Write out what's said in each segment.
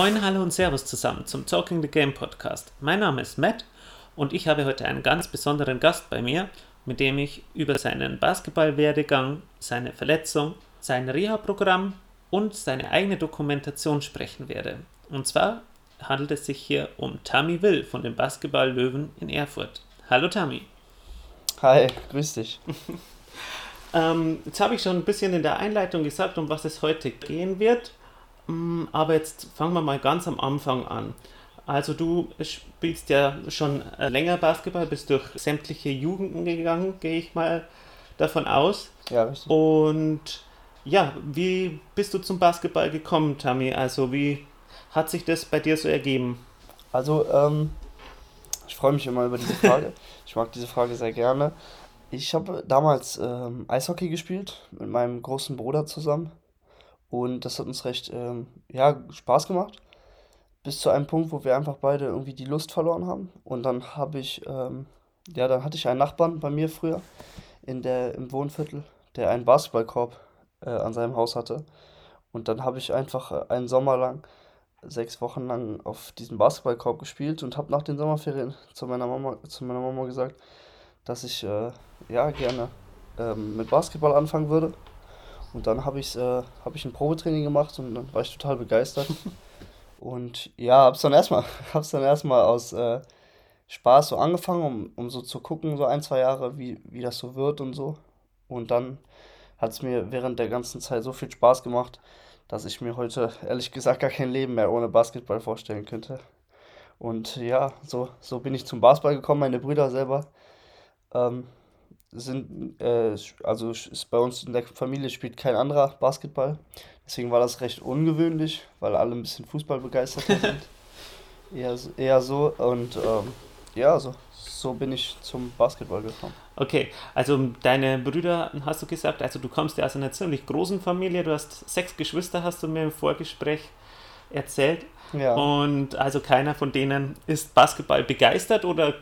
Moin, hallo und Servus zusammen zum Talking the Game Podcast. Mein Name ist Matt und ich habe heute einen ganz besonderen Gast bei mir, mit dem ich über seinen Basketballwerdegang, seine Verletzung, sein Reha-Programm und seine eigene Dokumentation sprechen werde. Und zwar handelt es sich hier um Tammy Will von den Basketball-Löwen in Erfurt. Hallo Tammy. Hi, grüß dich. ähm, jetzt habe ich schon ein bisschen in der Einleitung gesagt, um was es heute gehen wird. Mm, aber jetzt fangen wir mal ganz am Anfang an. Also du spielst ja schon äh, länger Basketball, bist durch sämtliche Jugenden gegangen, gehe ich mal davon aus. Ja, richtig. Und ja, wie bist du zum Basketball gekommen, Tammy? Also wie hat sich das bei dir so ergeben? Also, ähm, ich freue mich immer über diese Frage. ich mag diese Frage sehr gerne. Ich habe damals ähm, Eishockey gespielt mit meinem großen Bruder zusammen. Und das hat uns recht, ähm, ja, Spaß gemacht. Bis zu einem Punkt, wo wir einfach beide irgendwie die Lust verloren haben. Und dann habe ich, ähm, ja, dann hatte ich einen Nachbarn bei mir früher in der, im Wohnviertel, der einen Basketballkorb äh, an seinem Haus hatte. Und dann habe ich einfach äh, einen Sommer lang, sechs Wochen lang auf diesem Basketballkorb gespielt und habe nach den Sommerferien zu meiner Mama, zu meiner Mama gesagt, dass ich äh, ja gerne ähm, mit Basketball anfangen würde. Und dann habe ich, äh, hab ich ein Probetraining gemacht und dann war ich total begeistert. und ja, habe es dann erstmal hab's dann erstmal aus äh, Spaß so angefangen, um, um so zu gucken, so ein, zwei Jahre, wie, wie das so wird und so. Und dann hat es mir während der ganzen Zeit so viel Spaß gemacht, dass ich mir heute ehrlich gesagt gar kein Leben mehr ohne Basketball vorstellen könnte. Und ja, so, so bin ich zum Basketball gekommen. Meine Brüder selber ähm, sind, äh, also ist bei uns in der Familie spielt kein anderer Basketball. Deswegen war das recht ungewöhnlich, weil alle ein bisschen Fußball begeistert sind. eher, eher so. Und ähm, ja, so, so bin ich zum Basketball gekommen. Okay, also deine Brüder, hast du gesagt, also du kommst ja aus einer ziemlich großen Familie, du hast sechs Geschwister, hast du mir im Vorgespräch erzählt. Ja. Und also keiner von denen ist Basketball begeistert oder,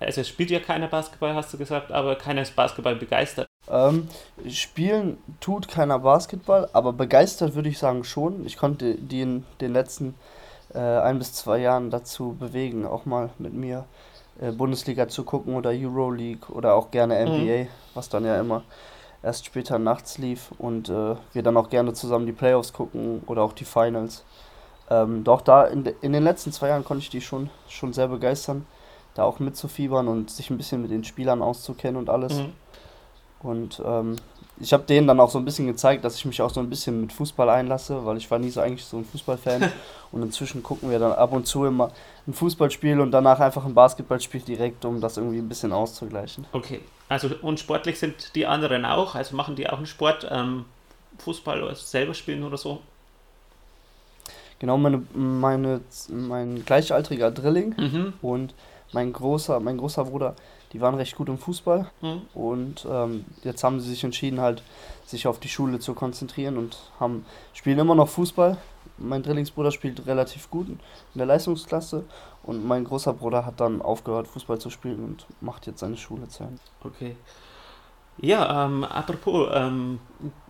also es spielt ja keiner Basketball, hast du gesagt, aber keiner ist Basketball begeistert. Ähm, spielen tut keiner Basketball, aber begeistert würde ich sagen schon. Ich konnte die in den letzten äh, ein bis zwei Jahren dazu bewegen, auch mal mit mir äh, Bundesliga zu gucken oder Euroleague oder auch gerne NBA, mhm. was dann ja immer erst später nachts lief und äh, wir dann auch gerne zusammen die Playoffs gucken oder auch die Finals. Ähm, doch da in, in den letzten zwei Jahren konnte ich die schon, schon sehr begeistern, da auch mitzufiebern und sich ein bisschen mit den Spielern auszukennen und alles. Mhm. Und ähm, ich habe denen dann auch so ein bisschen gezeigt, dass ich mich auch so ein bisschen mit Fußball einlasse, weil ich war nie so eigentlich so ein Fußballfan. und inzwischen gucken wir dann ab und zu immer ein Fußballspiel und danach einfach ein Basketballspiel direkt, um das irgendwie ein bisschen auszugleichen. Okay, also und sportlich sind die anderen auch, also machen die auch einen Sport, ähm, Fußball oder selber spielen oder so? Genau, meine, meine, mein gleichaltriger Drilling mhm. und mein großer, mein großer Bruder, die waren recht gut im Fußball. Mhm. Und ähm, jetzt haben sie sich entschieden, halt sich auf die Schule zu konzentrieren und haben, spielen immer noch Fußball. Mein Drillingsbruder spielt relativ gut in der Leistungsklasse und mein großer Bruder hat dann aufgehört, Fußball zu spielen und macht jetzt seine Schule zu Ende. Okay. Ja, ähm, apropos, ähm,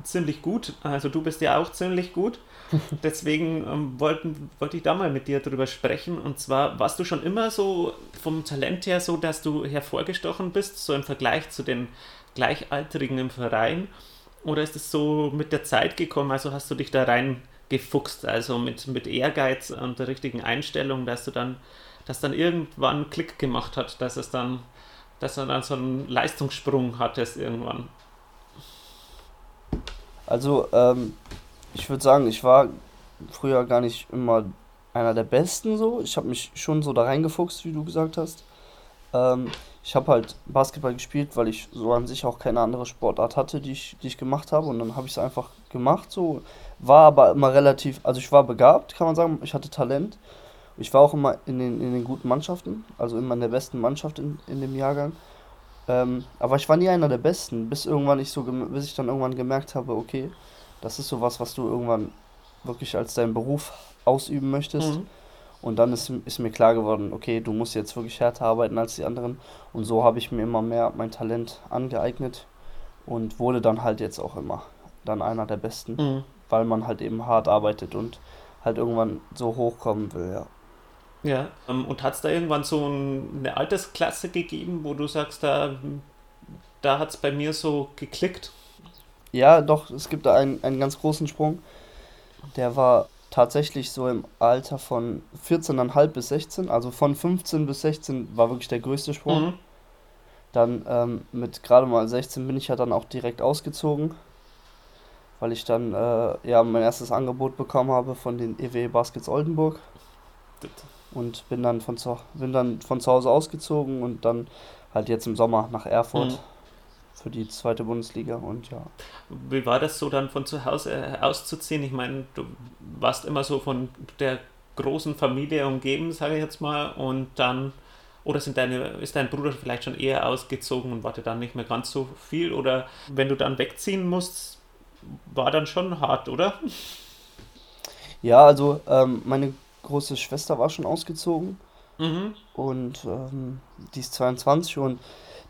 ziemlich gut. Also du bist ja auch ziemlich gut. Deswegen ähm, wollten, wollte ich da mal mit dir drüber sprechen. Und zwar, warst du schon immer so vom Talent her so, dass du hervorgestochen bist, so im Vergleich zu den Gleichaltrigen im Verein? Oder ist es so mit der Zeit gekommen? Also hast du dich da reingefuchst, also mit, mit Ehrgeiz und der richtigen Einstellung, dass du dann, dass dann irgendwann Klick gemacht hat, dass es dann dass du dann so einen Leistungssprung hattest irgendwann? Also, ähm, ich würde sagen, ich war früher gar nicht immer einer der Besten so. Ich habe mich schon so da reingefuchst, wie du gesagt hast. Ähm, ich habe halt Basketball gespielt, weil ich so an sich auch keine andere Sportart hatte, die ich, die ich gemacht habe. Und dann habe ich es einfach gemacht so. War aber immer relativ, also ich war begabt, kann man sagen. Ich hatte Talent. Ich war auch immer in den, in den guten Mannschaften, also immer in der besten Mannschaft in, in dem Jahrgang. Ähm, aber ich war nie einer der Besten, bis irgendwann ich so, bis ich dann irgendwann gemerkt habe, okay, das ist sowas, was du irgendwann wirklich als deinen Beruf ausüben möchtest. Mhm. Und dann ist, ist mir klar geworden, okay, du musst jetzt wirklich härter arbeiten als die anderen. Und so habe ich mir immer mehr mein Talent angeeignet und wurde dann halt jetzt auch immer dann einer der Besten, mhm. weil man halt eben hart arbeitet und halt irgendwann so hochkommen will, ja. Ja, ähm, und hat es da irgendwann so eine Altersklasse gegeben, wo du sagst, da, da hat es bei mir so geklickt? Ja, doch, es gibt da einen, einen ganz großen Sprung. Der war tatsächlich so im Alter von 14,5 bis 16, also von 15 bis 16 war wirklich der größte Sprung. Mhm. Dann ähm, mit gerade mal 16 bin ich ja dann auch direkt ausgezogen, weil ich dann äh, ja mein erstes Angebot bekommen habe von den EW Baskets Oldenburg. Und bin dann von zu, bin dann von zu Hause ausgezogen und dann halt jetzt im Sommer nach Erfurt. Mhm für die zweite Bundesliga und ja. Wie war das so dann von zu Hause äh, auszuziehen? Ich meine, du warst immer so von der großen Familie umgeben, sage ich jetzt mal, und dann oder sind deine, ist dein Bruder vielleicht schon eher ausgezogen und warte dann nicht mehr ganz so viel? Oder wenn du dann wegziehen musst, war dann schon hart, oder? Ja, also ähm, meine große Schwester war schon ausgezogen mhm. und ähm, die ist 22 und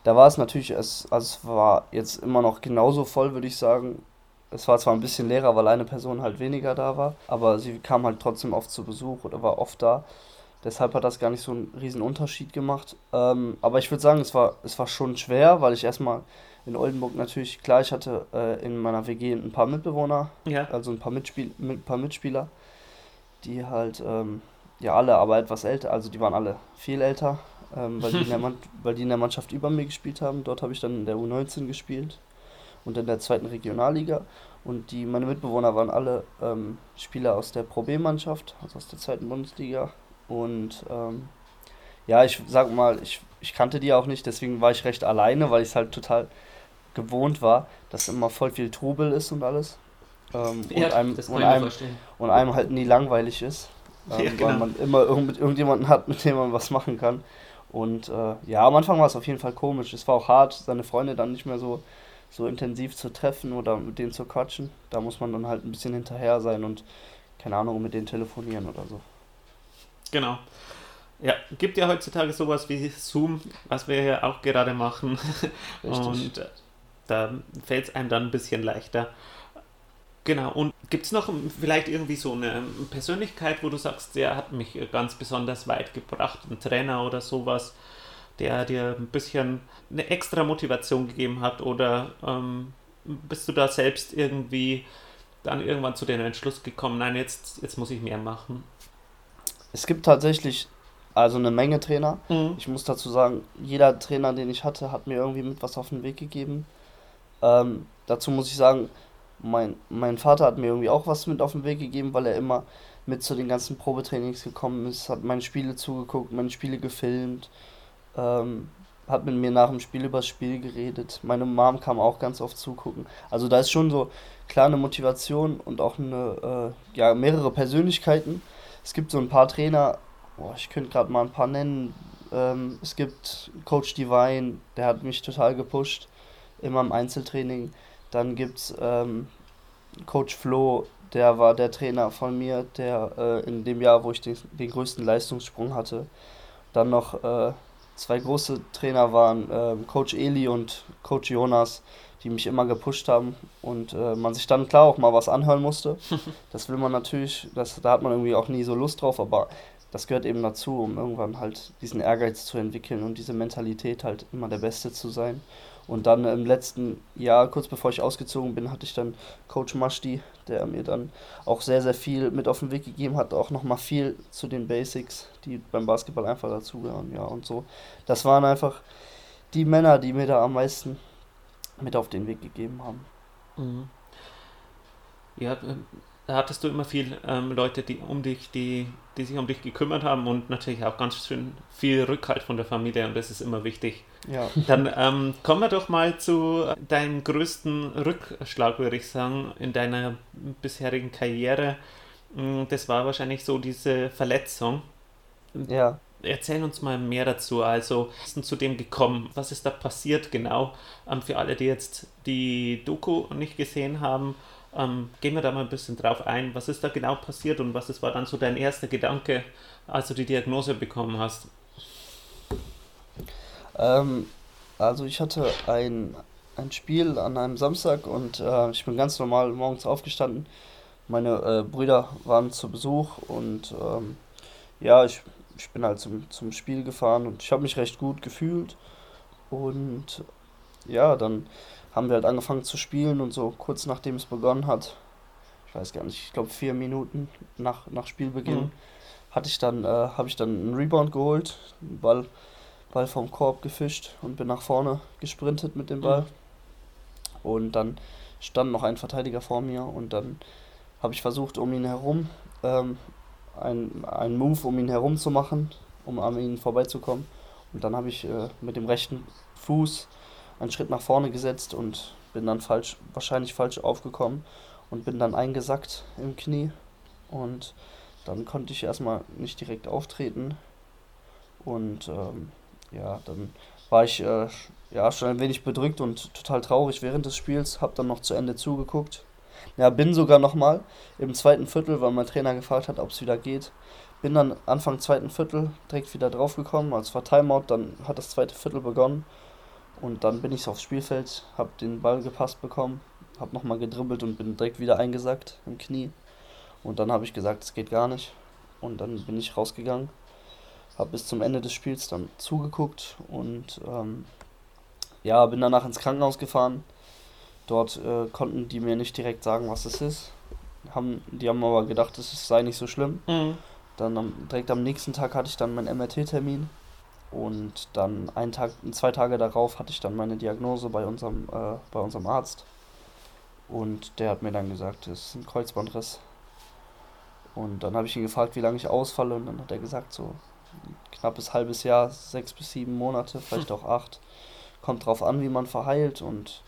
da war es natürlich, es, also es war jetzt immer noch genauso voll, würde ich sagen. Es war zwar ein bisschen leerer, weil eine Person halt weniger da war, aber sie kam halt trotzdem oft zu Besuch oder war oft da. Deshalb hat das gar nicht so einen riesen Unterschied gemacht. Ähm, aber ich würde sagen, es war, es war schon schwer, weil ich erstmal in Oldenburg natürlich, klar, ich hatte äh, in meiner WG ein paar Mitbewohner, ja. also ein paar, Mitspiel mit, paar Mitspieler, die halt, ähm, ja alle, aber etwas älter, also die waren alle viel älter ähm, weil, die in der weil die in der Mannschaft über mir gespielt haben. Dort habe ich dann in der U19 gespielt und in der zweiten Regionalliga. Und die, meine Mitbewohner waren alle ähm, Spieler aus der Pro B-Mannschaft, also aus der zweiten Bundesliga. Und ähm, ja, ich sag mal, ich, ich kannte die auch nicht, deswegen war ich recht alleine, weil ich es halt total gewohnt war, dass immer voll viel Trubel ist und alles. Ähm, ja, und, einem, und, einem, und einem halt nie langweilig ist. Ähm, ja, genau. Weil man immer irgend, irgendjemanden hat, mit dem man was machen kann. Und äh, ja, am Anfang war es auf jeden Fall komisch. Es war auch hart, seine Freunde dann nicht mehr so, so intensiv zu treffen oder mit denen zu quatschen. Da muss man dann halt ein bisschen hinterher sein und, keine Ahnung, mit denen telefonieren oder so. Genau. Ja, gibt ja heutzutage sowas wie Zoom, was wir ja auch gerade machen. Richtig. Und äh, da fällt es einem dann ein bisschen leichter. Genau, und gibt es noch vielleicht irgendwie so eine Persönlichkeit, wo du sagst, der hat mich ganz besonders weit gebracht, ein Trainer oder sowas, der dir ein bisschen eine extra Motivation gegeben hat oder ähm, bist du da selbst irgendwie dann irgendwann zu dem Entschluss gekommen, nein, jetzt, jetzt muss ich mehr machen? Es gibt tatsächlich also eine Menge Trainer. Mhm. Ich muss dazu sagen, jeder Trainer, den ich hatte, hat mir irgendwie mit was auf den Weg gegeben. Ähm, dazu muss ich sagen, mein, mein Vater hat mir irgendwie auch was mit auf den Weg gegeben, weil er immer mit zu den ganzen Probetrainings gekommen ist, hat meine Spiele zugeguckt, meine Spiele gefilmt, ähm, hat mit mir nach dem Spiel über das Spiel geredet. Meine Mom kam auch ganz oft zugucken. Also da ist schon so klar eine Motivation und auch eine, äh, ja, mehrere Persönlichkeiten. Es gibt so ein paar Trainer, boah, ich könnte gerade mal ein paar nennen. Ähm, es gibt Coach Divine, der hat mich total gepusht, immer im Einzeltraining. Dann gibt es ähm, Coach Flo, der war der Trainer von mir, der äh, in dem Jahr, wo ich den, den größten Leistungssprung hatte. Dann noch äh, zwei große Trainer waren äh, Coach Eli und Coach Jonas, die mich immer gepusht haben und äh, man sich dann klar auch mal was anhören musste. das will man natürlich, das, da hat man irgendwie auch nie so Lust drauf, aber das gehört eben dazu, um irgendwann halt diesen Ehrgeiz zu entwickeln und diese Mentalität halt immer der Beste zu sein. Und dann im letzten Jahr, kurz bevor ich ausgezogen bin, hatte ich dann Coach Mashti, der mir dann auch sehr, sehr viel mit auf den Weg gegeben hat, auch nochmal viel zu den Basics, die beim Basketball einfach dazugehören, ja, und so. Das waren einfach die Männer, die mir da am meisten mit auf den Weg gegeben haben. Mhm. Ja, hattest du immer viel ähm, Leute, die um dich, die, die sich um dich gekümmert haben und natürlich auch ganz schön viel Rückhalt von der Familie und das ist immer wichtig. Ja. Dann ähm, kommen wir doch mal zu deinem größten Rückschlag, würde ich sagen, in deiner bisherigen Karriere. Mm, das war wahrscheinlich so diese Verletzung. Ja. Erzähl uns mal mehr dazu. Also, was ist denn zu dem gekommen? Was ist da passiert genau? Ähm, für alle, die jetzt die Doku nicht gesehen haben, ähm, gehen wir da mal ein bisschen drauf ein. Was ist da genau passiert und was ist, war dann so dein erster Gedanke, als du die Diagnose bekommen hast? Ähm, also ich hatte ein, ein Spiel an einem Samstag und äh, ich bin ganz normal morgens aufgestanden, meine äh, Brüder waren zu Besuch und ähm, ja, ich, ich bin halt zum, zum Spiel gefahren und ich habe mich recht gut gefühlt. Und ja, dann haben wir halt angefangen zu spielen und so kurz nachdem es begonnen hat, ich weiß gar nicht, ich glaube vier Minuten nach, nach Spielbeginn, mhm. hatte ich dann, äh, habe ich dann einen Rebound geholt, einen Ball, Ball vom Korb gefischt und bin nach vorne gesprintet mit dem Ball. Mhm. Und dann stand noch ein Verteidiger vor mir und dann habe ich versucht, um ihn herum ähm, einen Move um ihn herum zu machen, um an ihn vorbeizukommen. Und dann habe ich äh, mit dem rechten Fuß einen Schritt nach vorne gesetzt und bin dann falsch, wahrscheinlich falsch aufgekommen und bin dann eingesackt im Knie. Und dann konnte ich erstmal nicht direkt auftreten. Und ähm, ja, dann war ich äh, ja schon ein wenig bedrückt und total traurig während des Spiels. Hab dann noch zu Ende zugeguckt ja, bin sogar nochmal im zweiten Viertel, weil mein Trainer gefragt hat, ob es wieder geht. Bin dann Anfang zweiten Viertel direkt wieder draufgekommen, als war Timeout, dann hat das zweite Viertel begonnen. Und dann bin ich aufs Spielfeld, habe den Ball gepasst bekommen, habe nochmal gedribbelt und bin direkt wieder eingesackt im Knie. Und dann habe ich gesagt, es geht gar nicht. Und dann bin ich rausgegangen, habe bis zum Ende des Spiels dann zugeguckt und ähm, ja, bin danach ins Krankenhaus gefahren Dort äh, konnten die mir nicht direkt sagen, was es ist. Haben, die haben aber gedacht, es sei nicht so schlimm. Mhm. Dann am, direkt am nächsten Tag hatte ich dann meinen MRT-Termin. Und dann einen Tag, zwei Tage darauf hatte ich dann meine Diagnose bei unserem, äh, bei unserem Arzt. Und der hat mir dann gesagt, es ist ein Kreuzbandriss. Und dann habe ich ihn gefragt, wie lange ich ausfalle. Und dann hat er gesagt, so knappes halbes Jahr, sechs bis sieben Monate, vielleicht auch acht. Kommt drauf an, wie man verheilt. Und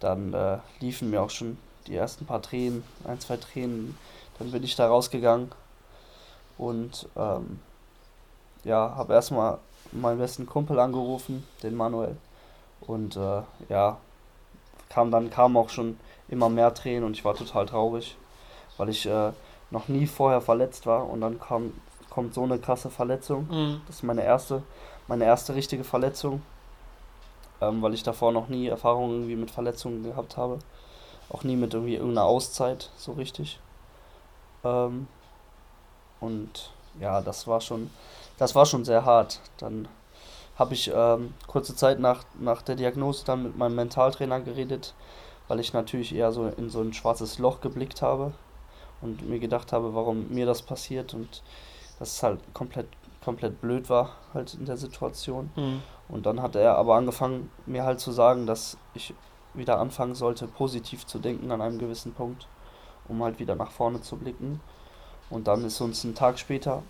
dann äh, liefen mir auch schon die ersten paar Tränen, ein, zwei Tränen. Dann bin ich da rausgegangen und ähm, ja, habe erstmal meinen besten Kumpel angerufen, den Manuel. Und äh, ja, kam dann kamen auch schon immer mehr Tränen und ich war total traurig, weil ich äh, noch nie vorher verletzt war und dann kam, kommt so eine krasse Verletzung. Mhm. Das ist meine erste, meine erste richtige Verletzung ähm, weil ich davor noch nie Erfahrungen irgendwie mit Verletzungen gehabt habe. Auch nie mit irgendwie irgendeiner Auszeit so richtig. Ähm, und ja, das war schon, das war schon sehr hart. Dann habe ich ähm, kurze Zeit nach, nach der Diagnose dann mit meinem Mentaltrainer geredet, weil ich natürlich eher so in so ein schwarzes Loch geblickt habe und mir gedacht habe, warum mir das passiert und dass es halt komplett, komplett blöd war halt in der Situation. Mhm. Und dann hat er aber angefangen, mir halt zu sagen, dass ich wieder anfangen sollte, positiv zu denken an einem gewissen Punkt, um halt wieder nach vorne zu blicken. Und dann ist uns ein Tag später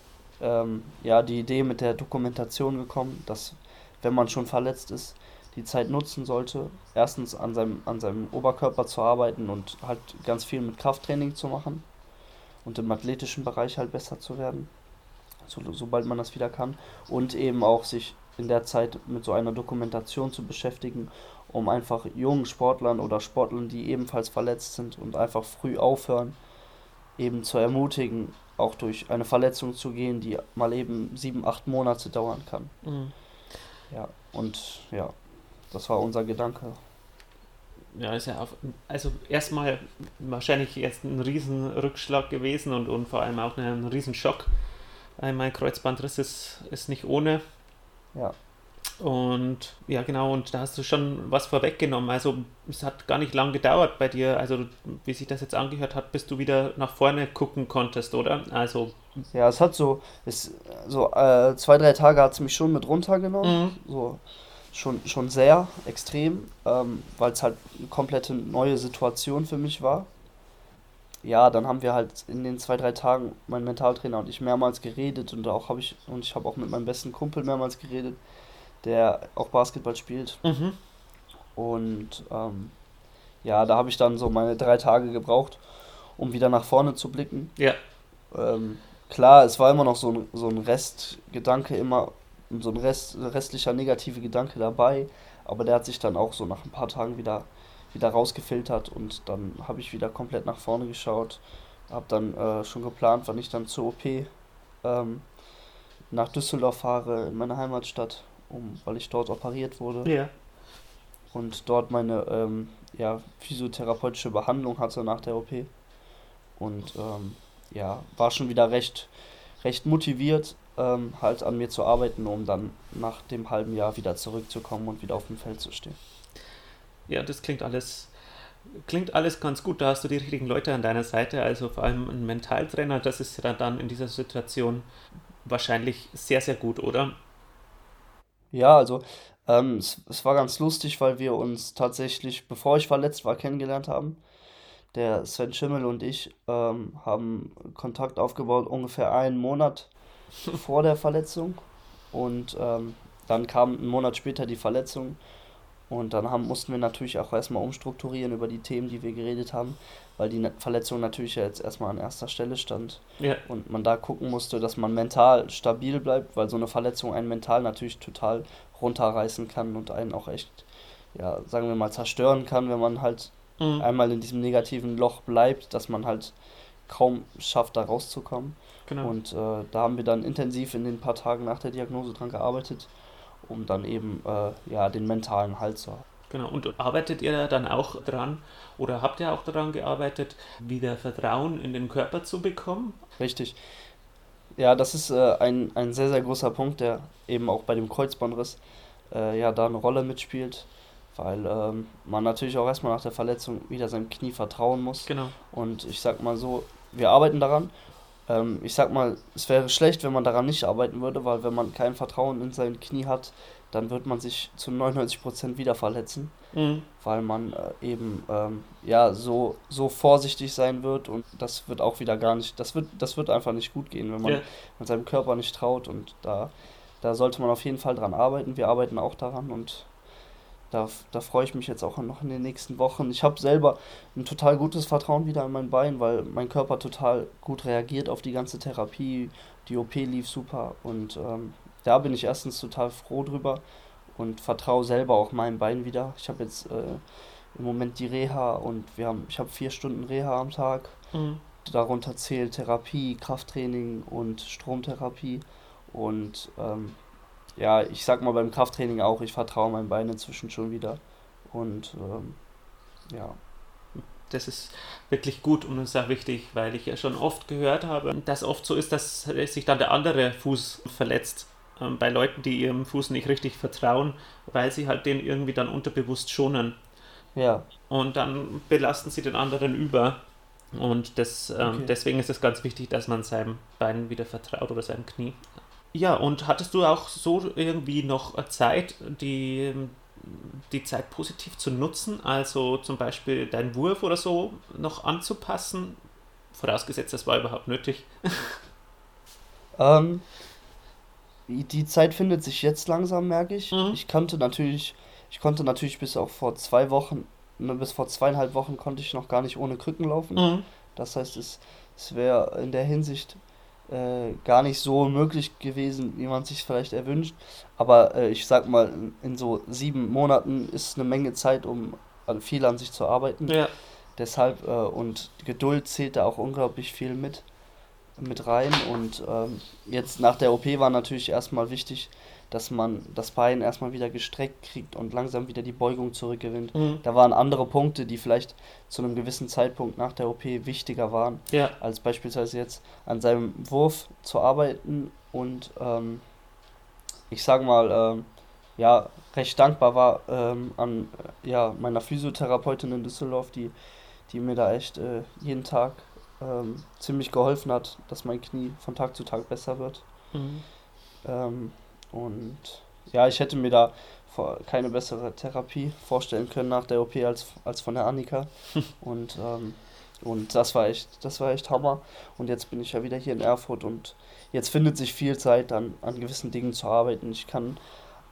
ähm, ja die Idee mit der Dokumentation gekommen, dass wenn man schon verletzt ist, die Zeit nutzen sollte, erstens an seinem, an seinem Oberkörper zu arbeiten und halt ganz viel mit Krafttraining zu machen und im athletischen Bereich halt besser zu werden, so, sobald man das wieder kann. Und eben auch sich in der Zeit mit so einer Dokumentation zu beschäftigen, um einfach jungen Sportlern oder Sportlern, die ebenfalls verletzt sind und einfach früh aufhören, eben zu ermutigen, auch durch eine Verletzung zu gehen, die mal eben sieben, acht Monate dauern kann. Mhm. Ja, und ja, das war unser Gedanke. Ja, ist ja auf, also erstmal wahrscheinlich erst ein Riesenrückschlag gewesen und, und vor allem auch ein Riesenschock. Mein Kreuzbandriss ist, ist nicht ohne. Ja. Und ja, genau, und da hast du schon was vorweggenommen. Also es hat gar nicht lang gedauert bei dir, also wie sich das jetzt angehört hat, bis du wieder nach vorne gucken konntest, oder? Also. Ja, es hat so, es, so äh, zwei, drei Tage hat es mich schon mit runtergenommen. Mhm. So schon, schon sehr extrem, ähm, weil es halt eine komplette neue Situation für mich war. Ja, dann haben wir halt in den zwei, drei Tagen, mein Mentaltrainer und ich, mehrmals geredet und auch habe ich, und ich habe auch mit meinem besten Kumpel mehrmals geredet der auch Basketball spielt. Mhm. Und ähm, ja, da habe ich dann so meine drei Tage gebraucht, um wieder nach vorne zu blicken. Ja. Ähm, klar, es war immer noch so ein, so ein Restgedanke, immer so ein Rest, restlicher negative Gedanke dabei, aber der hat sich dann auch so nach ein paar Tagen wieder, wieder rausgefiltert und dann habe ich wieder komplett nach vorne geschaut, habe dann äh, schon geplant, wann ich dann zur OP ähm, nach Düsseldorf fahre, in meine Heimatstadt um, weil ich dort operiert wurde. Ja. Und dort meine ähm, ja, physiotherapeutische Behandlung hatte nach der OP. und ähm, ja, war schon wieder recht, recht motiviert, ähm, halt an mir zu arbeiten, um dann nach dem halben Jahr wieder zurückzukommen und wieder auf dem Feld zu stehen. Ja, das klingt alles, klingt alles ganz gut. Da hast du die richtigen Leute an deiner Seite, also vor allem ein Mentaltrainer, das ist ja dann in dieser Situation wahrscheinlich sehr, sehr gut, oder? Ja, also ähm, es, es war ganz lustig, weil wir uns tatsächlich, bevor ich verletzt war, kennengelernt haben. Der Sven Schimmel und ich ähm, haben Kontakt aufgebaut ungefähr einen Monat vor der Verletzung. Und ähm, dann kam ein Monat später die Verletzung. Und dann haben, mussten wir natürlich auch erstmal umstrukturieren über die Themen, die wir geredet haben, weil die Verletzung natürlich ja jetzt erstmal an erster Stelle stand. Ja. Und man da gucken musste, dass man mental stabil bleibt, weil so eine Verletzung einen mental natürlich total runterreißen kann und einen auch echt, ja, sagen wir mal, zerstören kann, wenn man halt mhm. einmal in diesem negativen Loch bleibt, dass man halt kaum schafft, da rauszukommen. Genau. Und äh, da haben wir dann intensiv in den paar Tagen nach der Diagnose dran gearbeitet, um dann eben äh, ja, den mentalen Halt zu haben. Genau, und arbeitet ihr dann auch dran oder habt ihr auch daran gearbeitet, wieder Vertrauen in den Körper zu bekommen? Richtig. Ja, das ist äh, ein, ein sehr, sehr großer Punkt, der eben auch bei dem Kreuzbandriss äh, ja da eine Rolle mitspielt, weil ähm, man natürlich auch erstmal nach der Verletzung wieder seinem Knie vertrauen muss. Genau. Und ich sag mal so, wir arbeiten daran ähm, ich sag mal, es wäre schlecht, wenn man daran nicht arbeiten würde, weil wenn man kein Vertrauen in sein Knie hat, dann wird man sich zu 99% wieder verletzen, mhm. weil man äh, eben ähm, ja so, so vorsichtig sein wird und das wird auch wieder gar nicht, das wird, das wird einfach nicht gut gehen, wenn man, ja. man seinem Körper nicht traut und da, da sollte man auf jeden Fall dran arbeiten. Wir arbeiten auch daran und da, da freue ich mich jetzt auch noch in den nächsten Wochen. Ich habe selber ein total gutes Vertrauen wieder in mein Bein, weil mein Körper total gut reagiert auf die ganze Therapie. Die OP lief super und ähm, da bin ich erstens total froh drüber und vertraue selber auch meinem Bein wieder. Ich habe jetzt äh, im Moment die Reha und wir haben, ich habe vier Stunden Reha am Tag. Mhm. Darunter zählt Therapie, Krafttraining und Stromtherapie. Und ähm, ja, ich sag mal beim Krafttraining auch, ich vertraue meinem Bein inzwischen schon wieder. Und ähm, ja. Das ist wirklich gut und ist auch wichtig, weil ich ja schon oft gehört habe, dass oft so ist, dass sich dann der andere Fuß verletzt. Ähm, bei Leuten, die ihrem Fuß nicht richtig vertrauen, weil sie halt den irgendwie dann unterbewusst schonen. Ja. Und dann belasten sie den anderen über. Und das, ähm, okay. deswegen ist es ganz wichtig, dass man seinem Bein wieder vertraut oder seinem Knie. Ja, und hattest du auch so irgendwie noch Zeit, die, die Zeit positiv zu nutzen? Also zum Beispiel deinen Wurf oder so noch anzupassen? Vorausgesetzt, das war überhaupt nötig. ähm, die Zeit findet sich jetzt langsam, merke ich. Mhm. Ich konnte natürlich, ich konnte natürlich bis auch vor zwei Wochen, ne, bis vor zweieinhalb Wochen konnte ich noch gar nicht ohne Krücken laufen. Mhm. Das heißt, es, es wäre in der Hinsicht äh, gar nicht so möglich gewesen, wie man sich vielleicht erwünscht. Aber äh, ich sag mal, in, so sieben Monaten ist eine Menge Zeit, um an viel an sich zu arbeiten. Ja. Deshalb, äh, und Geduld zählt da auch unglaublich viel mit, mit rein. Und ähm, jetzt nach der OP war natürlich erstmal wichtig, dass man das Bein erstmal wieder gestreckt kriegt und langsam wieder die Beugung zurückgewinnt. Mhm. Da waren andere Punkte, die vielleicht zu einem gewissen Zeitpunkt nach der OP wichtiger waren, ja. als beispielsweise jetzt an seinem Wurf zu arbeiten und ähm, ich sage mal, ähm, ja, recht dankbar war ähm, an ja, meiner Physiotherapeutin in Düsseldorf, die, die mir da echt äh, jeden Tag ähm, ziemlich geholfen hat, dass mein Knie von Tag zu Tag besser wird. Mhm. Ähm, und ja, ich hätte mir da keine bessere Therapie vorstellen können nach der OP als, als von der Annika. und, ähm, und das war echt, das war echt Hammer. Und jetzt bin ich ja wieder hier in Erfurt und jetzt findet sich viel Zeit, an, an gewissen Dingen zu arbeiten. Ich kann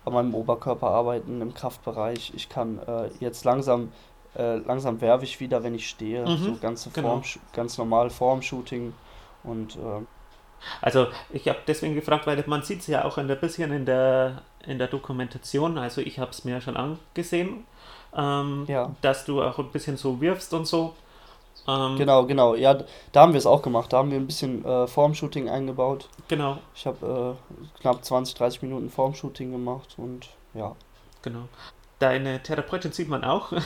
an meinem Oberkörper arbeiten, im Kraftbereich. Ich kann äh, jetzt langsam, äh, langsam werfe ich wieder, wenn ich stehe. Mhm, so ganze genau. Form, ganz normal Formshooting. Und äh, also ich habe deswegen gefragt, weil man sieht es ja auch ein bisschen in der, in der Dokumentation, also ich habe es mir schon angesehen, ähm, ja. dass du auch ein bisschen so wirfst und so. Ähm, genau, genau. Ja, da haben wir es auch gemacht. Da haben wir ein bisschen äh, Formshooting eingebaut. Genau. Ich habe äh, knapp 20, 30 Minuten Formshooting gemacht und ja. Genau. Deine Therapeutin sieht man auch.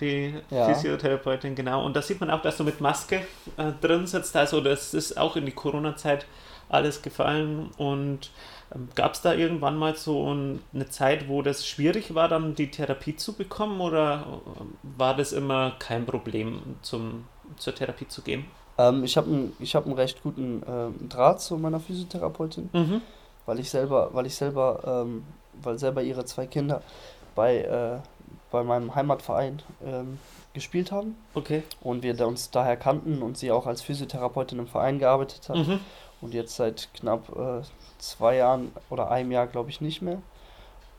die ja. Physiotherapeutin, genau. Und da sieht man auch, dass du mit Maske äh, drin sitzt. Also das ist auch in die Corona-Zeit alles gefallen. Und ähm, gab es da irgendwann mal so eine Zeit, wo das schwierig war, dann die Therapie zu bekommen? Oder ähm, war das immer kein Problem, zum, zur Therapie zu gehen? Ähm, ich habe einen hab recht guten äh, Draht zu meiner Physiotherapeutin, mhm. weil ich selber, weil ich selber, ähm, weil selber ihre zwei Kinder bei, äh, bei meinem Heimatverein ähm, gespielt haben. Okay. Und wir uns daher kannten und sie auch als Physiotherapeutin im Verein gearbeitet hat. Mhm. Und jetzt seit knapp äh, zwei Jahren oder einem Jahr, glaube ich, nicht mehr.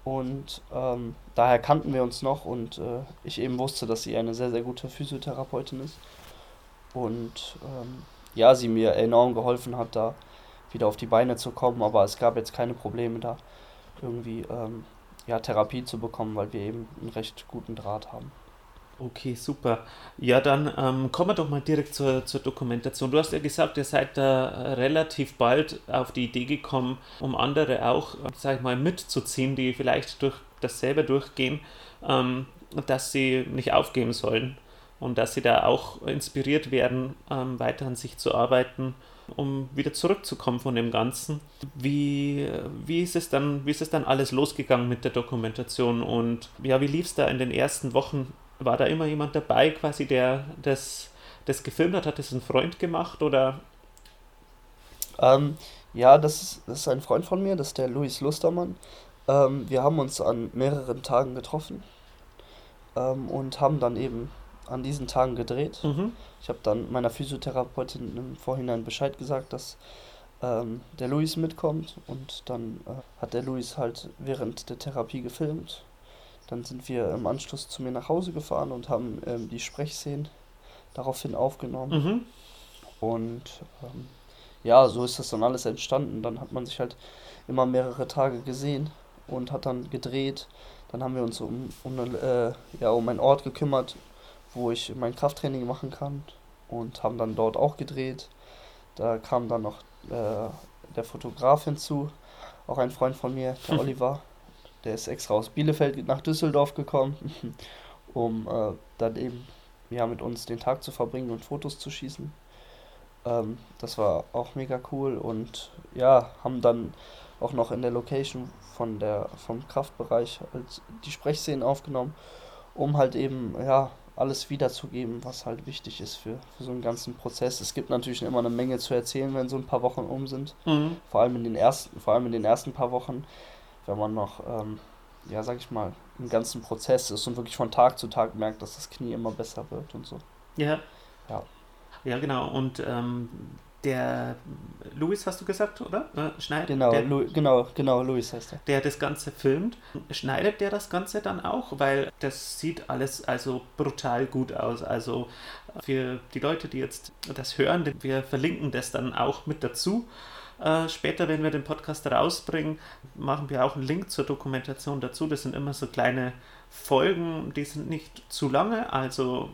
Und ähm, daher kannten wir uns noch und äh, ich eben wusste, dass sie eine sehr, sehr gute Physiotherapeutin ist. Und ähm, ja, sie mir enorm geholfen hat, da wieder auf die Beine zu kommen, aber es gab jetzt keine Probleme da irgendwie ähm, ja, Therapie zu bekommen, weil wir eben einen recht guten Draht haben. Okay, super. Ja, dann ähm, kommen wir doch mal direkt zur, zur Dokumentation. Du hast ja gesagt, ihr seid da relativ bald auf die Idee gekommen, um andere auch, sag ich mal, mitzuziehen, die vielleicht durch dasselbe durchgehen, ähm, dass sie nicht aufgeben sollen und dass sie da auch inspiriert werden, ähm, weiter an sich zu arbeiten, um wieder zurückzukommen von dem Ganzen. Wie, wie, ist es dann, wie ist es dann alles losgegangen mit der Dokumentation und ja, wie lief es da in den ersten Wochen war da immer jemand dabei, quasi, der das, das gefilmt hat? Hat das ein Freund gemacht oder? Ähm, ja, das ist, das ist ein Freund von mir, das ist der Luis Lustermann. Ähm, wir haben uns an mehreren Tagen getroffen ähm, und haben dann eben an diesen Tagen gedreht. Mhm. Ich habe dann meiner Physiotherapeutin im Vorhinein Bescheid gesagt, dass ähm, der Luis mitkommt und dann äh, hat der Luis halt während der Therapie gefilmt dann sind wir im Anschluss zu mir nach Hause gefahren und haben ähm, die Sprechszenen daraufhin aufgenommen. Mhm. Und ähm, ja, so ist das dann alles entstanden. Dann hat man sich halt immer mehrere Tage gesehen und hat dann gedreht. Dann haben wir uns um, um, äh, ja, um einen Ort gekümmert, wo ich mein Krafttraining machen kann und haben dann dort auch gedreht. Da kam dann noch äh, der Fotograf hinzu, auch ein Freund von mir, der Oliver. Der ist extra aus Bielefeld nach Düsseldorf gekommen, um äh, dann eben ja, mit uns den Tag zu verbringen und Fotos zu schießen. Ähm, das war auch mega cool und ja, haben dann auch noch in der Location von der, vom Kraftbereich halt die Sprechszenen aufgenommen, um halt eben ja, alles wiederzugeben, was halt wichtig ist für, für so einen ganzen Prozess. Es gibt natürlich immer eine Menge zu erzählen, wenn so ein paar Wochen um sind. Mhm. Vor allem in den ersten, vor allem in den ersten paar Wochen wenn man noch, ähm, ja, sag ich mal, im ganzen Prozess ist und wirklich von Tag zu Tag merkt, dass das Knie immer besser wird und so. Ja. Ja. Ja, genau. Und ähm, der Luis, hast du gesagt, oder? Äh, schneidet. Genau, der, Lu genau, genau, Luis heißt er. Der das Ganze filmt. Schneidet der das Ganze dann auch? Weil das sieht alles also brutal gut aus. Also für die Leute, die jetzt das hören, wir verlinken das dann auch mit dazu. Äh, später, wenn wir den Podcast rausbringen, machen wir auch einen Link zur Dokumentation dazu. Das sind immer so kleine Folgen, die sind nicht zu lange, also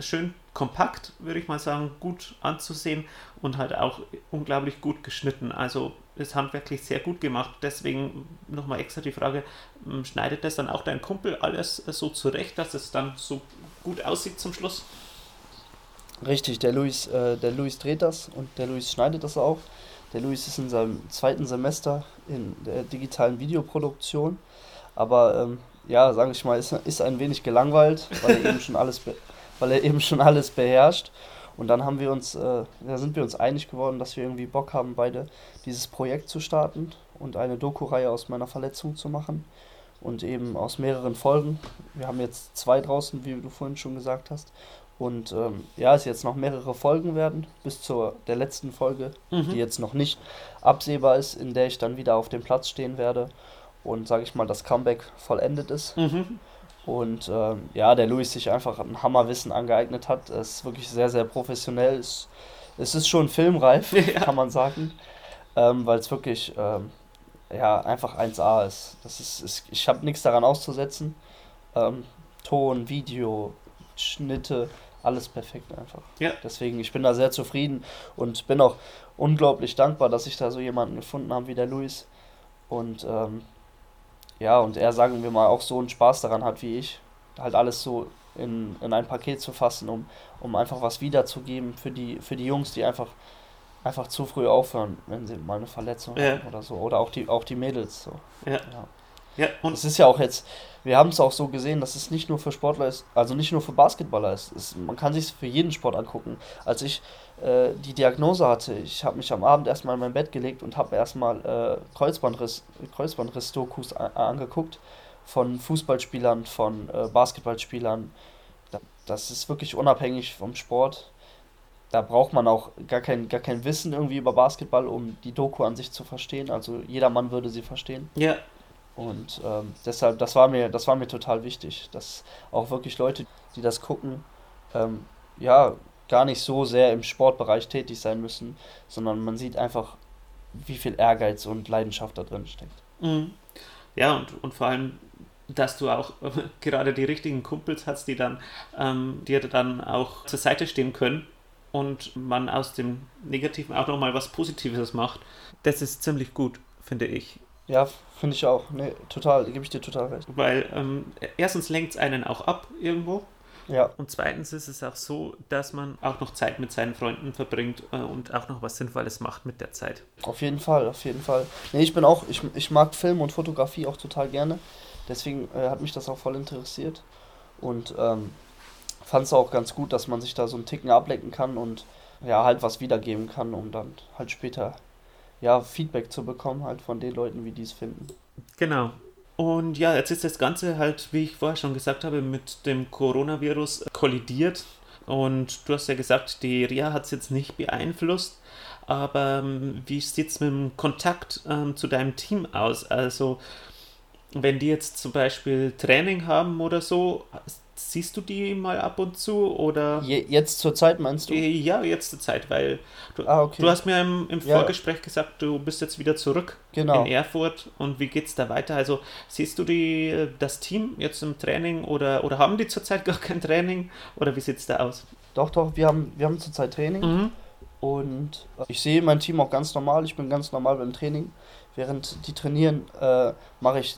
schön kompakt, würde ich mal sagen, gut anzusehen und halt auch unglaublich gut geschnitten. Also ist handwerklich sehr gut gemacht. Deswegen nochmal extra die Frage, hm, schneidet das dann auch dein Kumpel alles so zurecht, dass es dann so gut aussieht zum Schluss? Richtig, der Luis, äh, der Luis dreht das und der Luis schneidet das auch. Der Luis ist in seinem zweiten Semester in der digitalen Videoproduktion, aber ähm, ja, sage ich mal, ist, ist ein wenig gelangweilt, weil er eben schon alles, weil er eben schon alles beherrscht. Und dann haben wir uns, äh, da sind wir uns einig geworden, dass wir irgendwie Bock haben, beide dieses Projekt zu starten und eine Doku-Reihe aus meiner Verletzung zu machen und eben aus mehreren Folgen. Wir haben jetzt zwei draußen, wie du vorhin schon gesagt hast. Und ähm, ja, es jetzt noch mehrere Folgen werden, bis zur der letzten Folge, mhm. die jetzt noch nicht absehbar ist, in der ich dann wieder auf dem Platz stehen werde und, sage ich mal, das Comeback vollendet ist. Mhm. Und ähm, ja, der Luis sich einfach ein Hammerwissen angeeignet hat. Es ist wirklich sehr, sehr professionell. Es, es ist schon filmreif, ja. kann man sagen, ähm, weil es wirklich ähm, ja, einfach 1A ist. Das ist, ist ich habe nichts daran auszusetzen. Ähm, Ton, Video, Schnitte, alles perfekt einfach. Ja. Deswegen, ich bin da sehr zufrieden und bin auch unglaublich dankbar, dass ich da so jemanden gefunden habe wie der Luis. Und ähm, ja, und er, sagen wir mal, auch so einen Spaß daran hat wie ich. Halt alles so in, in ein Paket zu fassen, um, um einfach was wiederzugeben für die, für die Jungs, die einfach, einfach zu früh aufhören, wenn sie mal eine Verletzung Ja. haben oder so. Oder auch die, auch die Mädels so. Ja. Ja. Ja, und Es ist ja auch jetzt, wir haben es auch so gesehen, dass es nicht nur für Sportler ist, also nicht nur für Basketballer ist. Es, man kann sich für jeden Sport angucken. Als ich äh, die Diagnose hatte, ich habe mich am Abend erstmal in mein Bett gelegt und habe erstmal äh, Kreuzbandriss, Kreuzbandriss-Dokus angeguckt von Fußballspielern, von äh, Basketballspielern. Da- Das ist wirklich unabhängig vom Sport. Da braucht man auch gar kein, gar kein Wissen irgendwie über Basketball, um die Doku an sich zu verstehen. Also jeder Mann würde sie verstehen. ja, Und ähm, deshalb, das war mir, das war mir total wichtig, dass auch wirklich Leute, die das gucken, ähm, ja, gar nicht so sehr im Sportbereich tätig sein müssen, sondern man sieht einfach, wie viel Ehrgeiz und Leidenschaft da drin steckt. Mhm. Ja, und, und vor allem, dass du auch gerade die richtigen Kumpels hast, die dann ähm, dir dann auch zur Seite stehen können und man aus dem Negativen auch nochmal was Positives macht. Das ist ziemlich gut, finde ich. Ja, finde ich auch. Nee, total, gebe ich dir total recht. Weil ähm, erstens lenkt es einen auch ab irgendwo Ja, und zweitens ist es auch so, dass man auch noch Zeit mit seinen Freunden verbringt äh, und auch noch was Sinnvolles macht mit der Zeit. auf jeden Fall, auf jeden Fall. Nee, ich bin auch, ich, ich mag Film und Fotografie auch total gerne. Deswegen äh, hat mich das auch voll interessiert. Und ähm, fand es auch ganz gut, dass man sich da so einen Ticken ablenken kann und ja, halt was wiedergeben kann, um dann halt später ja, Feedback zu bekommen, halt von den Leuten, wie die es finden. Genau. Und ja, jetzt ist das Ganze halt, wie ich vorher schon gesagt habe, mit dem Coronavirus kollidiert. Und du hast ja gesagt, die Reha hat es jetzt nicht beeinflusst. Aber ähm, wie sieht es mit dem Kontakt ähm, zu deinem Team aus? Also, wenn die jetzt zum Beispiel Training haben oder so, siehst du die mal ab und zu? Oder Je, jetzt zur Zeit meinst du? Äh, ja, jetzt zur Zeit, weil du, Ah, okay. du hast mir im, im Ja. Vorgespräch gesagt, du bist jetzt wieder zurück Genau. in Erfurt und wie geht's da weiter? Also siehst du die, das Team jetzt im Training oder, oder haben die zurzeit gar kein Training oder wie sieht's da aus? Doch, doch, wir haben, wir haben zurzeit Training. Mhm. Und äh, ich sehe mein Team auch ganz normal. Ich bin ganz normal beim Training. Während die trainieren, äh, mache ich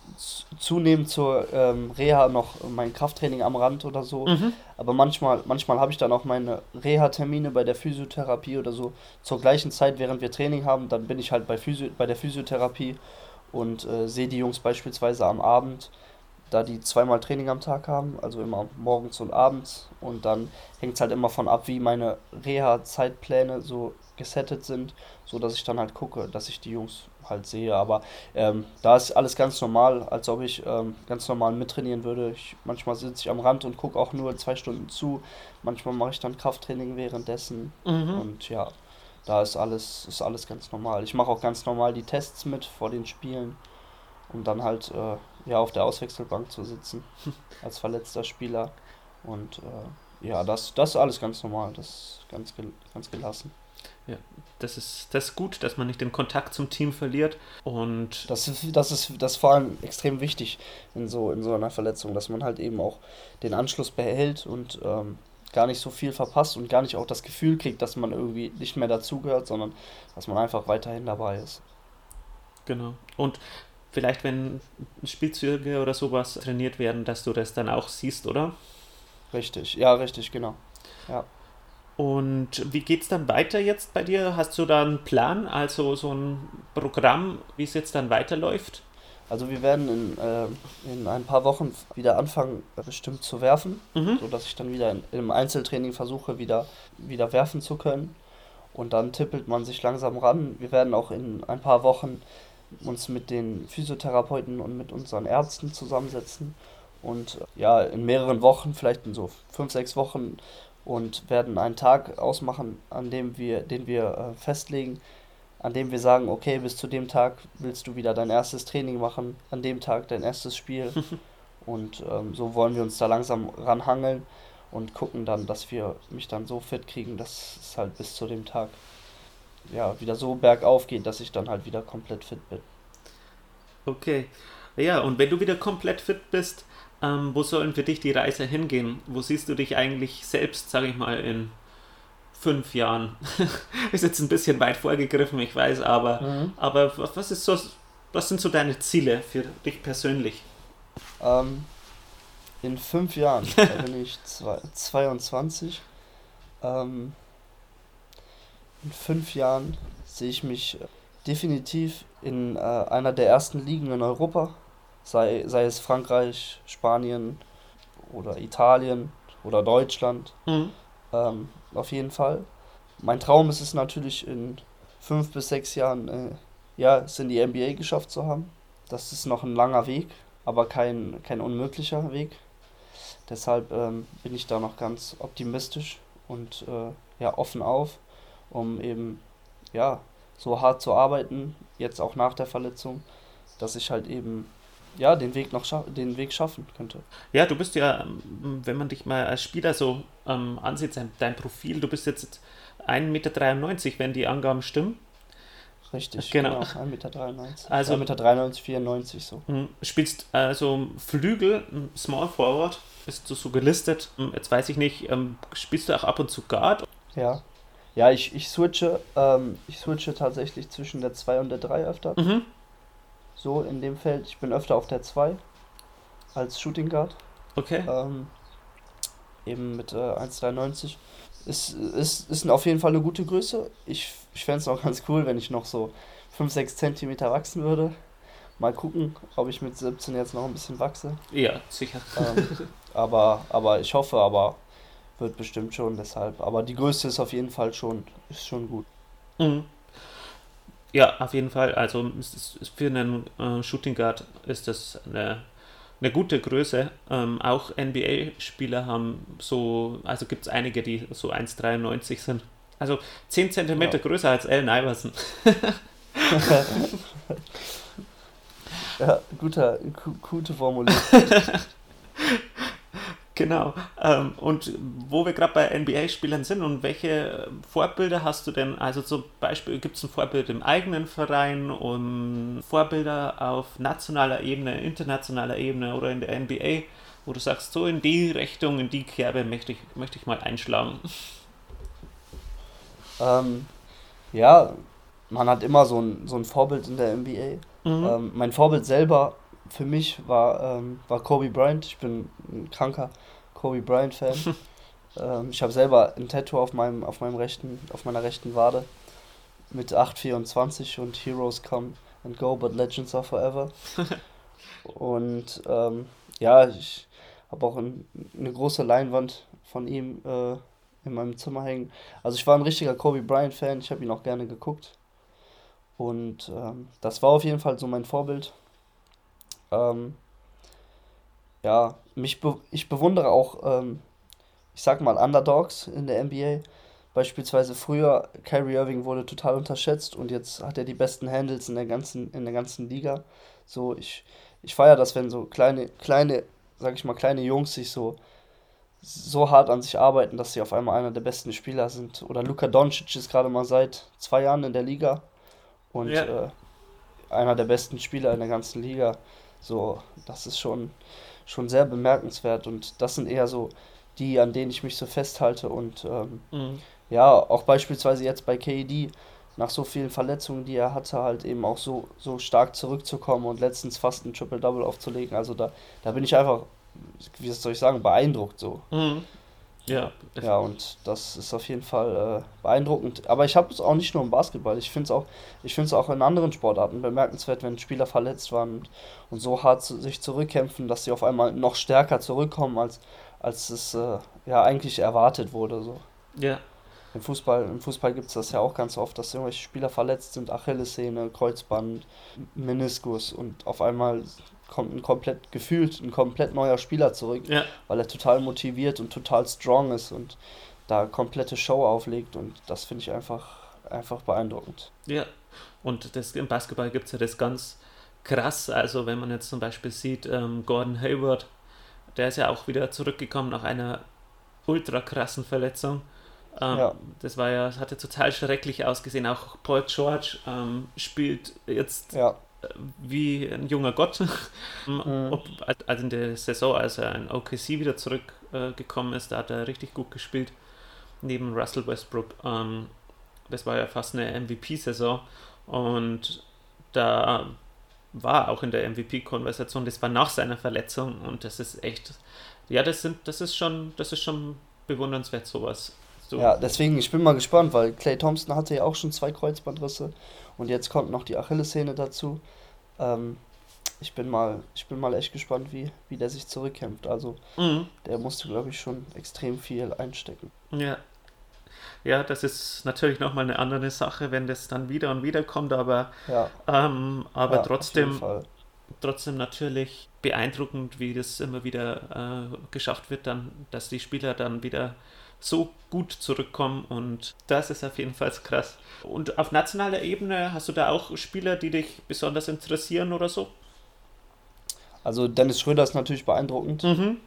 zunehmend zur ähm, Reha noch mein Krafttraining am Rand oder so. Mhm. Aber manchmal, manchmal habe ich dann auch meine Reha-Termine bei der Physiotherapie oder so zur gleichen Zeit, während wir Training haben. Dann bin ich halt bei, Physio bei der Physiotherapie und äh, sehe die Jungs beispielsweise am Abend, da die zweimal Training am Tag haben, also immer morgens und abends. Und dann hängt es halt immer von ab, wie meine Reha-Zeitpläne so gesettet sind, so dass ich dann halt gucke, dass ich die Jungs halt sehe. Aber ähm, da ist alles ganz normal, als ob ich ähm, ganz normal mittrainieren würde. Ich, manchmal sitze ich am Rand und gucke auch nur zwei Stunden zu. Manchmal mache ich dann Krafttraining währenddessen. Mhm. Und ja, da ist alles, ist alles ganz normal. Ich mache auch ganz normal die Tests mit vor den Spielen, um dann halt äh, ja, auf der Auswechselbank zu sitzen als verletzter Spieler. Und äh, ja, das, das ist alles ganz normal, das ist ganz, gel ganz gelassen. Das ist, das ist gut, dass man nicht den Kontakt zum Team verliert und Das ist, das ist, das ist vor allem extrem wichtig in so, in so einer Verletzung, dass man halt eben auch den Anschluss behält und ähm, gar nicht so viel verpasst und gar nicht auch das Gefühl kriegt, dass man irgendwie nicht mehr dazugehört, sondern dass man einfach weiterhin dabei ist. genau. Und vielleicht, wenn Spielzüge oder sowas trainiert werden, dass du das dann auch siehst, oder? Richtig, ja, richtig, genau. Und wie geht's dann weiter jetzt bei dir? Hast du da einen Plan, also so ein Programm, wie es jetzt dann weiterläuft? Also wir werden in, äh, in ein paar Wochen wieder anfangen, bestimmt zu werfen, Mhm. sodass ich dann wieder in, im Einzeltraining versuche, wieder, wieder werfen zu können. Und dann tippelt man sich langsam ran. Wir werden auch in ein paar Wochen uns mit den Physiotherapeuten und mit unseren Ärzten zusammensetzen. Und äh, ja, in mehreren Wochen, vielleicht in so fünf, sechs Wochen, und werden einen Tag ausmachen, an dem wir, den wir äh, festlegen, an dem wir sagen, okay, bis zu dem Tag willst du wieder dein erstes Training machen, an dem Tag dein erstes Spiel. und ähm, so wollen wir uns da langsam ranhangeln und gucken dann, dass wir mich dann so fit kriegen, dass es halt bis zu dem Tag ja wieder so bergauf geht, dass ich dann halt wieder komplett fit bin. Okay. Ja, und wenn du wieder komplett fit bist, ähm, wo sollen für dich die Reise hingehen? Wo siehst du dich eigentlich selbst, sage ich mal, in fünf Jahren? ist jetzt ein bisschen weit vorgegriffen, ich weiß, aber, aber wa- was ist so, was sind so deine Ziele für dich persönlich? Ähm, in fünf Jahren, da bin ich zwei, 22, ähm, in fünf Jahren sehe ich mich definitiv in äh, einer der ersten Ligen in Europa, sei, sei es Frankreich, Spanien oder Italien oder Deutschland. Mhm. Ähm, auf jeden Fall. Mein Traum ist es natürlich in fünf bis sechs Jahren, äh, ja, es in die NBA geschafft zu haben. Das ist noch ein langer Weg, aber kein, kein unmöglicher Weg. Deshalb ähm, bin ich da noch ganz optimistisch und äh, ja, offen auf, um eben ja, so hart zu arbeiten, jetzt auch nach der Verletzung, dass ich halt eben ja, den Weg noch den Weg schaffen könnte. Ja, du bist ja, ähm, wenn man dich mal als Spieler so ähm, ansieht, dein Profil, du bist jetzt 1,93 Meter, wenn die Angaben stimmen. Richtig, genau. genau 1,93 Meter. Also 1,93 Meter, 94 so. Hm, spielst also Flügel, Small Forward, bist du so gelistet. Hm, jetzt weiß ich nicht, ähm, spielst du auch ab und zu Guard? Ja. Ja, ich, ich switche, ähm, ich switche tatsächlich zwischen der 2 und der 3 öfter. Mhm. So in dem Feld. Ich bin öfter auf der 2 als Shooting Guard. Okay. Ähm, eben mit äh, 1,93. Ist, ist, ist auf jeden Fall eine gute Größe. Ich, ich fände es auch ganz cool, wenn ich noch so 5, 6 Zentimeter wachsen würde. Mal gucken, ob ich mit 17 jetzt noch ein bisschen wachse. Ja, sicher. Ähm, aber, aber ich hoffe, aber wird bestimmt schon deshalb. Aber die Größe ist auf jeden Fall schon, ist schon gut. Mhm. Ja, auf jeden Fall. Also für einen äh, Shooting Guard ist das eine, eine gute Größe. Ähm, auch NBA-Spieler haben so, also gibt es einige, die so 1,93 sind. Also 10 cm ja. größer als Allen Iverson. ja, guter, gute Formulierung. Genau. Ähm, und wo wir gerade bei NBA-Spielern sind und welche Vorbilder hast du denn? Also zum Beispiel gibt es ein Vorbild im eigenen Verein und Vorbilder auf nationaler Ebene, internationaler Ebene oder in der NBA, wo du sagst, so in die Richtung, in die Kerbe möchte ich, möchte ich mal einschlagen. Ähm, ja, man hat immer so ein, so ein Vorbild in der NBA. Mhm. Ähm, mein Vorbild selber für mich war, ähm, war Kobe Bryant. Ich bin ein kranker Kobe Bryant-Fan. ähm, ich habe selber ein Tattoo auf meinem, auf meinem rechten, auf meiner rechten Wade mit 824 und Heroes come and go, but legends are forever. und ähm, ja, ich habe auch ein, eine große Leinwand von ihm äh, in meinem Zimmer hängen. Also ich war ein richtiger Kobe Bryant-Fan, ich habe ihn auch gerne geguckt. Und ähm, das war auf jeden Fall so mein Vorbild. Ähm, ja, mich be ich bewundere auch, ähm, ich sag mal, Underdogs in der NBA. Beispielsweise früher, Kyrie Irving wurde total unterschätzt und jetzt hat er die besten Handles in der ganzen, in der ganzen Liga. So, ich, ich feiere das, wenn so kleine, kleine, sag ich mal, kleine Jungs sich so, so hart an sich arbeiten, dass sie auf einmal einer der besten Spieler sind. Oder Luka Doncic ist gerade mal seit zwei Jahren in der Liga und ja. äh, einer der besten Spieler in der ganzen Liga. So, das ist schon, schon sehr bemerkenswert und das sind eher so die, an denen ich mich so festhalte und ähm, mhm. ja, auch beispielsweise jetzt bei KD nach so vielen Verletzungen, die er hatte, halt eben auch so, so stark zurückzukommen und letztens fast ein Triple-Double aufzulegen. Also da, da bin ich einfach, wie soll ich sagen, beeindruckt so. Mhm. Ja. Ja, und das ist auf jeden Fall äh, beeindruckend. Aber ich habe es auch nicht nur im Basketball. Ich finde es auch, ich auch in anderen Sportarten bemerkenswert, wenn Spieler verletzt waren und, und so hart zu, sich zurückkämpfen, dass sie auf einmal noch stärker zurückkommen, als, als es äh, ja eigentlich erwartet wurde. So. Ja. Im Fußball, im Fußball gibt es das ja auch ganz oft, dass irgendwelche Spieler verletzt sind, Achillessehne, Kreuzband, Meniskus und auf einmal kommt ein komplett gefühlt ein komplett neuer Spieler zurück, ja. weil er total motiviert und total strong ist und da komplette Show auflegt und das finde ich einfach, einfach beeindruckend. Ja, und das, im Basketball gibt es ja das ganz krass, also wenn man jetzt zum Beispiel sieht, ähm, Gordon Hayward, der ist ja auch wieder zurückgekommen nach einer ultra krassen Verletzung. Ähm, ja. Das war ja, das hatte total schrecklich ausgesehen. Auch Paul George ähm, spielt jetzt ja wie ein junger Gott. Mhm. Ob, also in der Saison, als er in OKC wieder zurückgekommen äh, ist, da hat er richtig gut gespielt. Neben Russell Westbrook. Ähm, das war ja fast eine MVP-Saison. Und da war auch in der MVP-Konversation, das war nach seiner Verletzung und das ist echt, ja, das sind, das ist schon, das ist schon bewundernswert, sowas. So. Ja, deswegen, ich bin mal gespannt, weil Clay Thompson hatte ja auch schon zwei Kreuzbandrisse und jetzt kommt noch die Achillessehne dazu. Ähm, ich bin mal, ich bin mal echt gespannt, wie, wie der sich zurückkämpft. Also mhm. der musste, glaube ich, schon extrem viel einstecken. Ja. Ja, das ist natürlich nochmal eine andere Sache, wenn das dann wieder und wieder kommt, aber, ja. ähm, aber ja, trotzdem, trotzdem natürlich beeindruckend, wie das immer wieder äh, geschafft wird, dann, dass die Spieler dann wieder so gut zurückkommen und das ist auf jeden Fall krass. Und auf nationaler Ebene hast du da auch Spieler, die dich besonders interessieren oder so? Also Dennis Schröder ist natürlich beeindruckend. Mhm.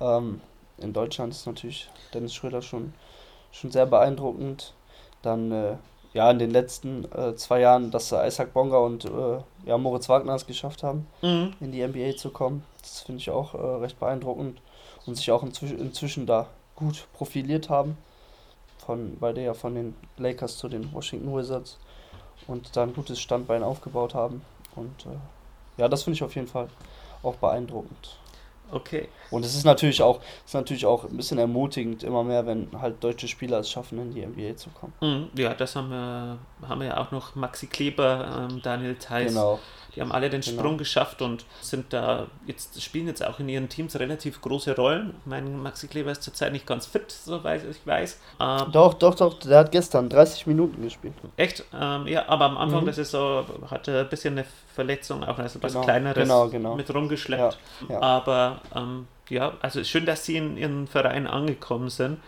Ähm, in Deutschland ist natürlich Dennis Schröder schon, schon sehr beeindruckend. Dann äh, ja in den letzten äh, zwei Jahren, dass Isaac Bonga und äh, ja, Moritz Wagner es geschafft haben, mhm. in die NBA zu kommen. Das finde ich auch äh, recht beeindruckend und sich auch inzwischen, inzwischen da gut profiliert haben. Von, weil der ja von den Lakers zu den Washington Wizards und da ein gutes Standbein aufgebaut haben. Und äh, ja, das finde ich auf jeden Fall auch beeindruckend. Okay. Und es ist natürlich auch, ist natürlich auch ein bisschen ermutigend, immer mehr, wenn halt deutsche Spieler es schaffen, in die NBA zu kommen. Mhm, ja, das haben wir, haben wir ja auch noch Maxi Kleber, ähm, Daniel Theiss. Genau. Die haben alle den genau. Sprung geschafft und sind da jetzt, spielen jetzt auch in ihren Teams relativ große Rollen. Mein Maxi Kleber ist zurzeit nicht ganz fit, soweit ich weiß. Ähm, doch, doch, doch, der hat gestern 30 Minuten gespielt. Echt? Ähm, ja, aber am Anfang mhm. der Saison hatte er ein bisschen eine Verletzung, auch also was genau, Kleineres genau, genau. mit rumgeschleppt. Ja, ja. Aber ähm, ja, also schön, dass sie in ihren Verein angekommen sind.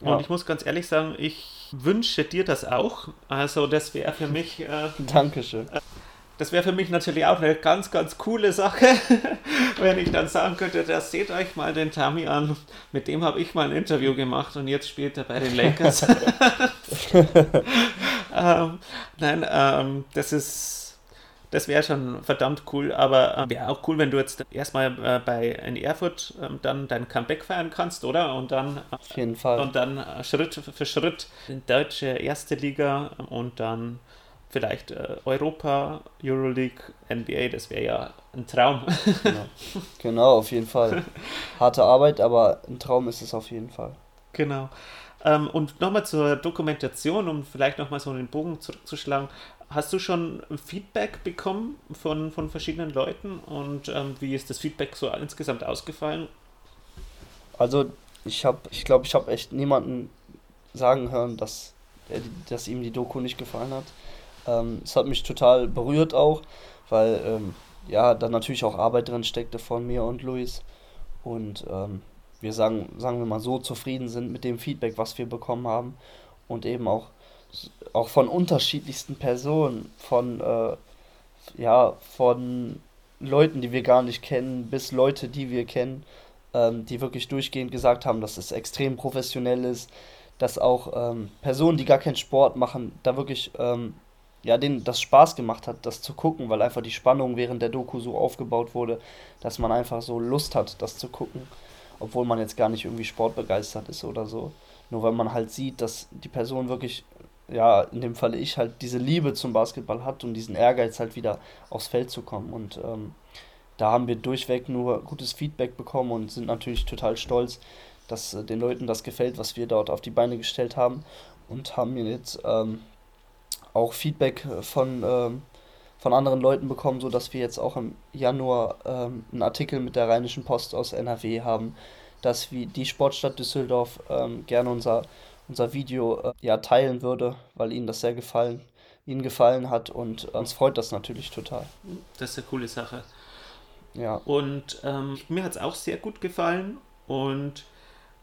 Und ja. ich muss ganz ehrlich sagen, ich wünsche dir das auch. Also das wäre für mich. Äh, Dankeschön. Äh, das wäre für mich natürlich auch eine ganz, ganz coole Sache, wenn ich dann sagen könnte, das seht euch mal den Tami an. Mit dem habe ich mal ein Interview gemacht und jetzt spielt er bei den Lakers. ähm, nein, ähm, das ist das wäre schon verdammt cool, aber äh, wäre auch cool, wenn du jetzt erstmal äh, bei in Erfurt äh, dann dein Comeback feiern kannst, oder? Und dann auf jeden Fall. Und dann äh, Schritt für Schritt in deutsche erste Liga und dann vielleicht äh, Europa, Euroleague, NBA, das wäre ja ein Traum. Genau. genau, auf jeden Fall. Harte Arbeit, aber ein Traum ist es auf jeden Fall. Genau. Ähm, und nochmal zur Dokumentation, um vielleicht nochmal so den Bogen zurückzuschlagen. Hast du schon Feedback bekommen von, von verschiedenen Leuten und ähm, wie ist das Feedback so insgesamt ausgefallen? Also ich habe, ich glaube, ich habe echt niemanden sagen hören, dass, dass ihm die Doku nicht gefallen hat. Ähm, es hat mich total berührt auch, weil ähm, ja, da natürlich auch Arbeit drin steckte von mir und Luis. Und ähm, wir sagen, sagen wir mal so zufrieden sind mit dem Feedback, was wir bekommen haben. Und eben auch, auch von unterschiedlichsten Personen, von äh, ja, von Leuten, die wir gar nicht kennen, bis Leute, die wir kennen, ähm, die wirklich durchgehend gesagt haben, dass es extrem professionell ist, dass auch ähm, Personen, die gar keinen Sport machen, da wirklich ähm, ja, denen das Spaß gemacht hat, das zu gucken, weil einfach die Spannung während der Doku so aufgebaut wurde, dass man einfach so Lust hat, das zu gucken, obwohl man jetzt gar nicht irgendwie sportbegeistert ist oder so. Nur weil man halt sieht, dass die Person wirklich, ja, in dem Falle ich halt diese Liebe zum Basketball hat und diesen Ehrgeiz halt wieder aufs Feld zu kommen. Und ähm, da haben wir durchweg nur gutes Feedback bekommen und sind natürlich total stolz, dass äh, den Leuten das gefällt, was wir dort auf die Beine gestellt haben und haben mir jetzt ähm, auch Feedback äh, von, ähm, von anderen Leuten bekommen, sodass wir jetzt auch im Januar ähm, einen Artikel mit der Rheinischen Post aus NRW haben, dass wie die Sportstadt Düsseldorf ähm, gerne unser, unser Video äh, ja, teilen würde, weil ihnen das sehr gefallen, ihnen gefallen hat und äh, uns freut das natürlich total. Das ist eine coole Sache. Ja. Und ähm, mir hat es auch sehr gut gefallen und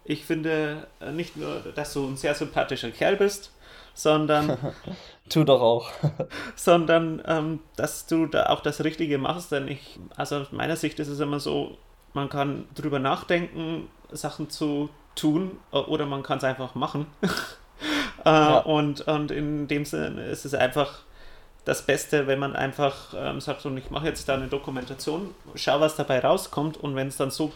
ich finde äh, nicht nur, dass du ein sehr sympathischer Kerl bist, sondern. tu doch auch. sondern, ähm, dass du da auch das Richtige machst, denn ich, also aus meiner Sicht ist es immer so, man kann drüber nachdenken, Sachen zu tun oder man kann es einfach machen. äh, ja. und, und in dem Sinne ist es einfach das Beste, wenn man einfach ähm, sagt, und ich mache jetzt da eine Dokumentation, schau, was dabei rauskommt und wenn es dann so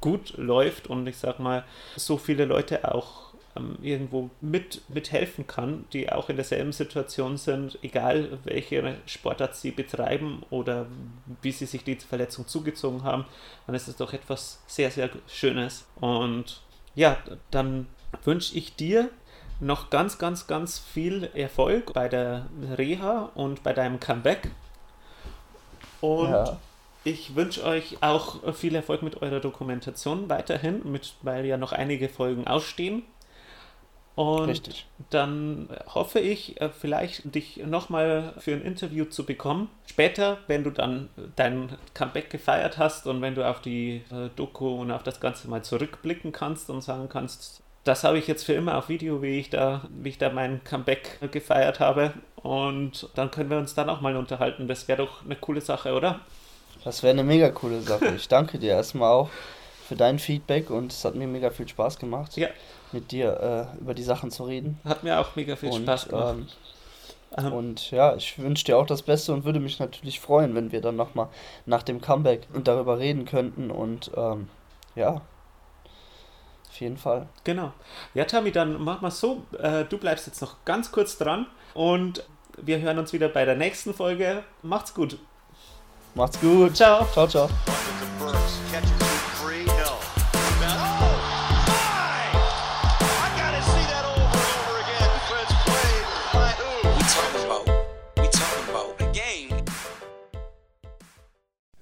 gut läuft und ich sag mal, so viele Leute auch ähm, irgendwo mit, mithelfen kann, die auch in derselben Situation sind, egal welche Sportart sie betreiben oder wie sie sich die Verletzung zugezogen haben, dann ist es doch etwas sehr, sehr Schönes. Und ja, dann wünsche ich dir noch ganz, ganz, ganz viel Erfolg bei der Reha und bei deinem Comeback. Und ja. ich wünsche euch auch viel Erfolg mit eurer Dokumentation weiterhin, mit, weil ja noch einige Folgen ausstehen. Und Richtig. dann hoffe ich, äh, vielleicht dich nochmal für ein Interview zu bekommen. Später, wenn du dann dein Comeback gefeiert hast und wenn du auf die äh, Doku und auf das Ganze mal zurückblicken kannst und sagen kannst, das habe ich jetzt für immer auf Video, wie ich da, wie ich da mein Comeback gefeiert habe. Und dann können wir uns dann auch mal unterhalten. Das wäre doch eine coole Sache, oder? Das wäre eine mega coole Sache. Ich danke dir erstmal auch für dein Feedback und es hat mir mega viel Spaß gemacht, ja. mit dir äh, über die Sachen zu reden. Hat mir auch mega viel und, Spaß gemacht. Ähm, ähm, und ja, ich wünsche dir auch das Beste und würde mich natürlich freuen, wenn wir dann nochmal nach dem Comeback darüber reden könnten. Und ähm, ja, auf jeden Fall. Genau. Ja, Tommy, dann mach mal so. Äh, du bleibst jetzt noch ganz kurz dran und wir hören uns wieder bei der nächsten Folge. Macht's gut. Macht's gut. Ciao. Ciao, ciao.